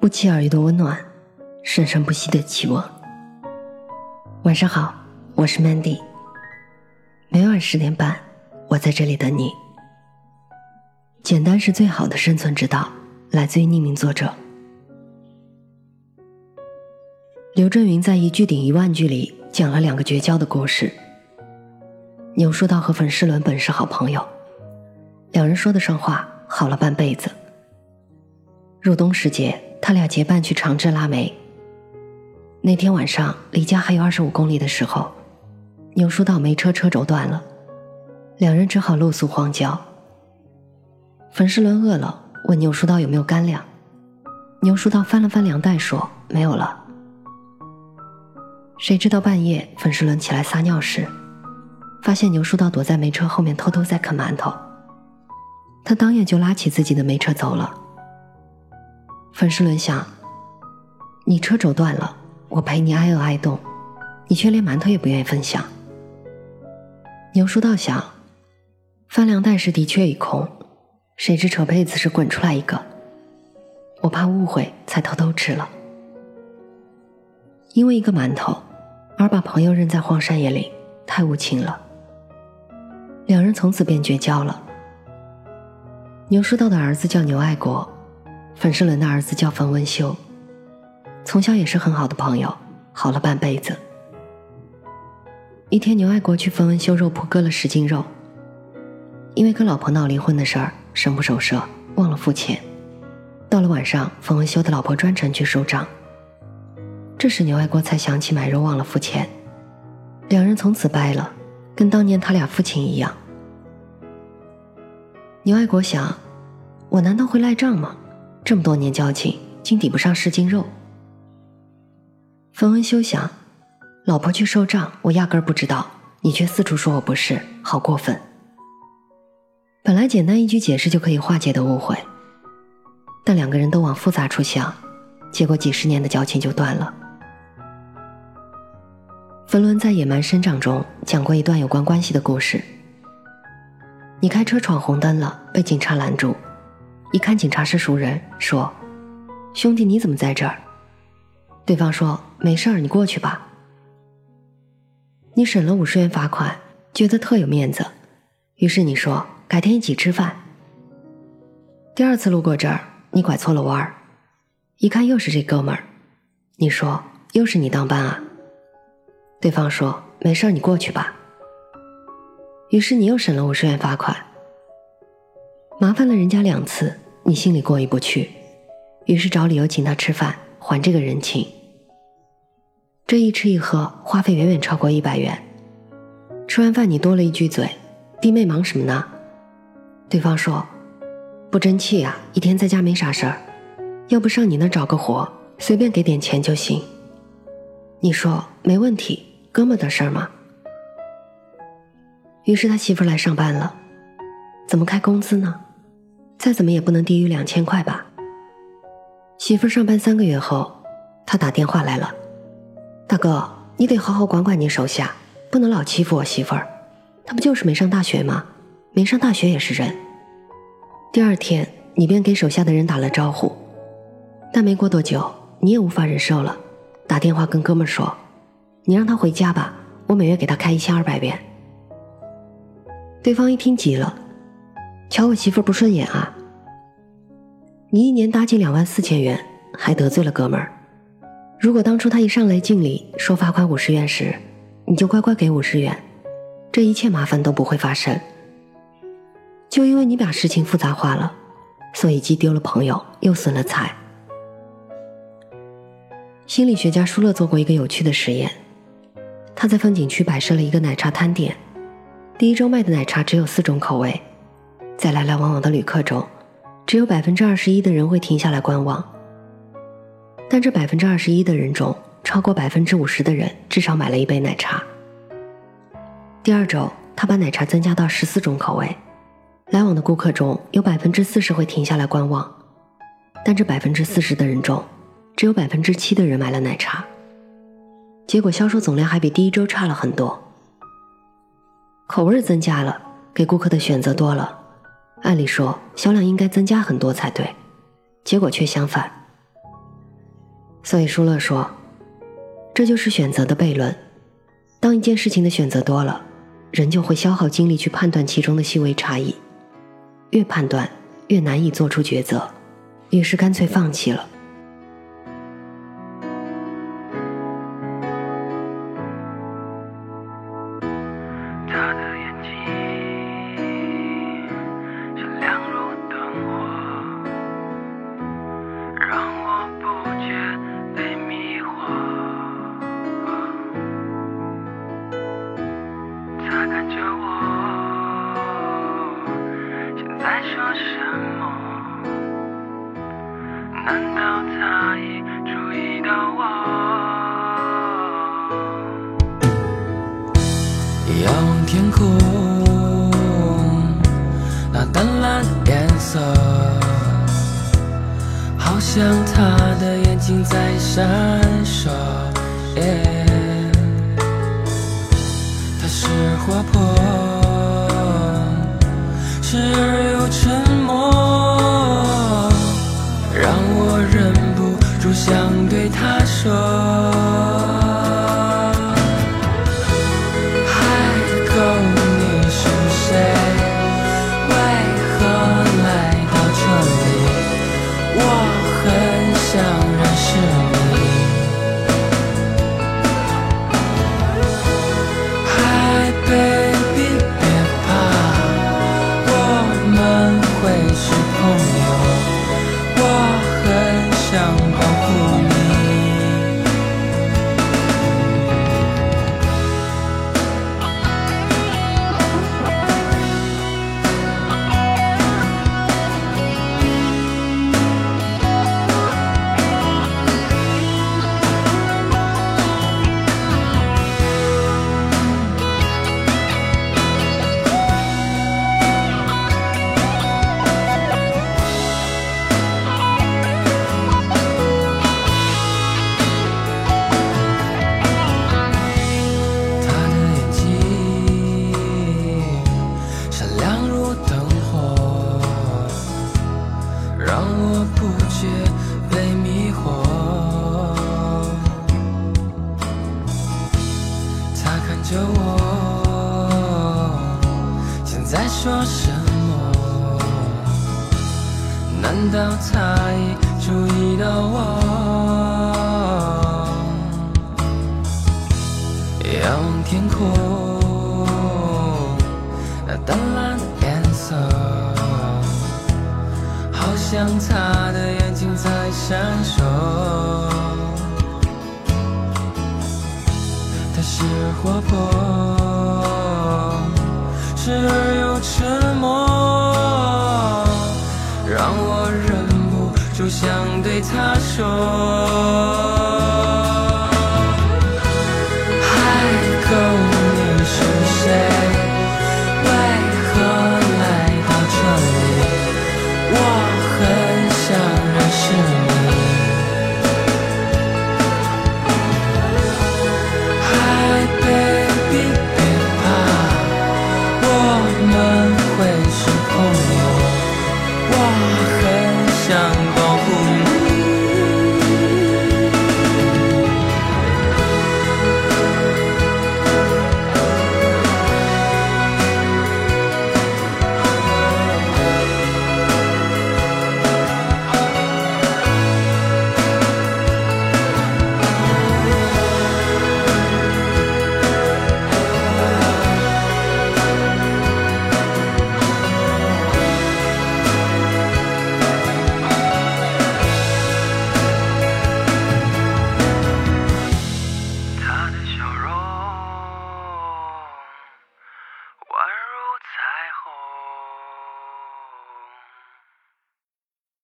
不期而遇的温暖，生生不息的期望。晚上好，我是 Mandy。每晚十点半，我在这里等你。简单是最好的生存之道，来自于匿名作者刘震云在《一句顶一万句》里讲了两个绝交的故事。牛书道和粉世伦本是好朋友，两人说得上话，好了半辈子。入冬时节。他俩结伴去长治拉煤。那天晚上离家还有二十五公里的时候，牛叔道煤车车轴断了，两人只好露宿荒郊。粉世伦饿了，问牛叔道有没有干粮。牛叔道翻了翻粮袋，说没有了。谁知道半夜粉世伦起来撒尿时，发现牛叔道躲在煤车后面偷偷在啃馒头，他当夜就拉起自己的煤车走了。粉世伦想：“你车轴断了，我陪你挨饿挨冻，你却连馒头也不愿意分享。”牛叔道想：“翻粮袋时的确已空，谁知扯被子时滚出来一个，我怕误会，才偷偷吃了。因为一个馒头，而把朋友扔在荒山野岭，太无情了。两人从此便绝交了。牛叔道的儿子叫牛爱国。”粉世伦的儿子叫冯文修，从小也是很好的朋友，好了半辈子。一天，牛爱国去冯文修肉铺割了十斤肉，因为跟老婆闹离婚的事儿，神不守舍，忘了付钱。到了晚上，冯文修的老婆专程去收账，这时牛爱国才想起买肉忘了付钱，两人从此掰了，跟当年他俩父亲一样。牛爱国想，我难道会赖账吗？这么多年交情，竟抵不上十斤肉。冯文修想，老婆去收账，我压根儿不知道，你却四处说我不是，好过分。本来简单一句解释就可以化解的误会，但两个人都往复杂处想，结果几十年的交情就断了。冯仑在《野蛮生长》中讲过一段有关关系的故事：你开车闯红灯了，被警察拦住。一看警察是熟人，说：“兄弟，你怎么在这儿？”对方说：“没事儿，你过去吧。”你省了五十元罚款，觉得特有面子，于是你说：“改天一起吃饭。”第二次路过这儿，你拐错了弯儿，一看又是这哥们儿，你说：“又是你当班啊？”对方说：“没事儿，你过去吧。”于是你又省了五十元罚款。麻烦了人家两次，你心里过意不去，于是找理由请他吃饭，还这个人情。这一吃一喝，花费远远超过一百元。吃完饭，你多了一句嘴：“弟妹忙什么呢？”对方说：“不争气呀，一天在家没啥事儿，要不上你那找个活，随便给点钱就行。”你说：“没问题，哥们的事儿嘛。”于是他媳妇来上班了，怎么开工资呢？再怎么也不能低于两千块吧。媳妇上班三个月后，他打电话来了：“大哥，你得好好管管你手下，不能老欺负我媳妇儿。她不就是没上大学吗？没上大学也是人。”第二天，你便给手下的人打了招呼，但没过多久，你也无法忍受了，打电话跟哥们说：“你让他回家吧，我每月给他开一千二百元。”对方一听急了。瞧我媳妇不顺眼啊！你一年搭进两万四千元，还得罪了哥们儿。如果当初他一上来敬礼说罚款五十元时，你就乖乖给五十元，这一切麻烦都不会发生。就因为你把事情复杂化了，所以既丢了朋友，又损了财。心理学家舒勒做过一个有趣的实验，他在风景区摆设了一个奶茶摊点，第一周卖的奶茶只有四种口味。在来来往往的旅客中，只有百分之二十一的人会停下来观望。但这百分之二十一的人中，超过百分之五十的人至少买了一杯奶茶。第二周，他把奶茶增加到十四种口味，来往的顾客中有百分之四十会停下来观望，但这百分之四十的人中，只有百分之七的人买了奶茶。结果销售总量还比第一周差了很多。口味增加了，给顾客的选择多了。按理说销量应该增加很多才对，结果却相反。所以舒勒说，这就是选择的悖论。当一件事情的选择多了，人就会消耗精力去判断其中的细微差异，越判断越难以做出抉择，于是干脆放弃了。在说什么？难道他已注意到我？仰望天空，那淡蓝颜色，好像他的眼睛在闪烁。Yeah, 他是活泼。时而又沉默，让我忍不住想对他说。难道他已注意到我？仰望天空，那淡蓝的颜色，好像他的眼睛在闪烁。他是活泼，想对他说。